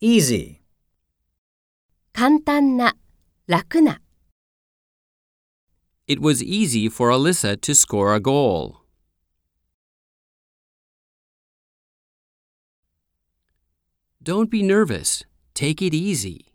easy, 簡単な、楽な。It was easy for Alyssa to score a goal. Don't be nervous. Take it easy.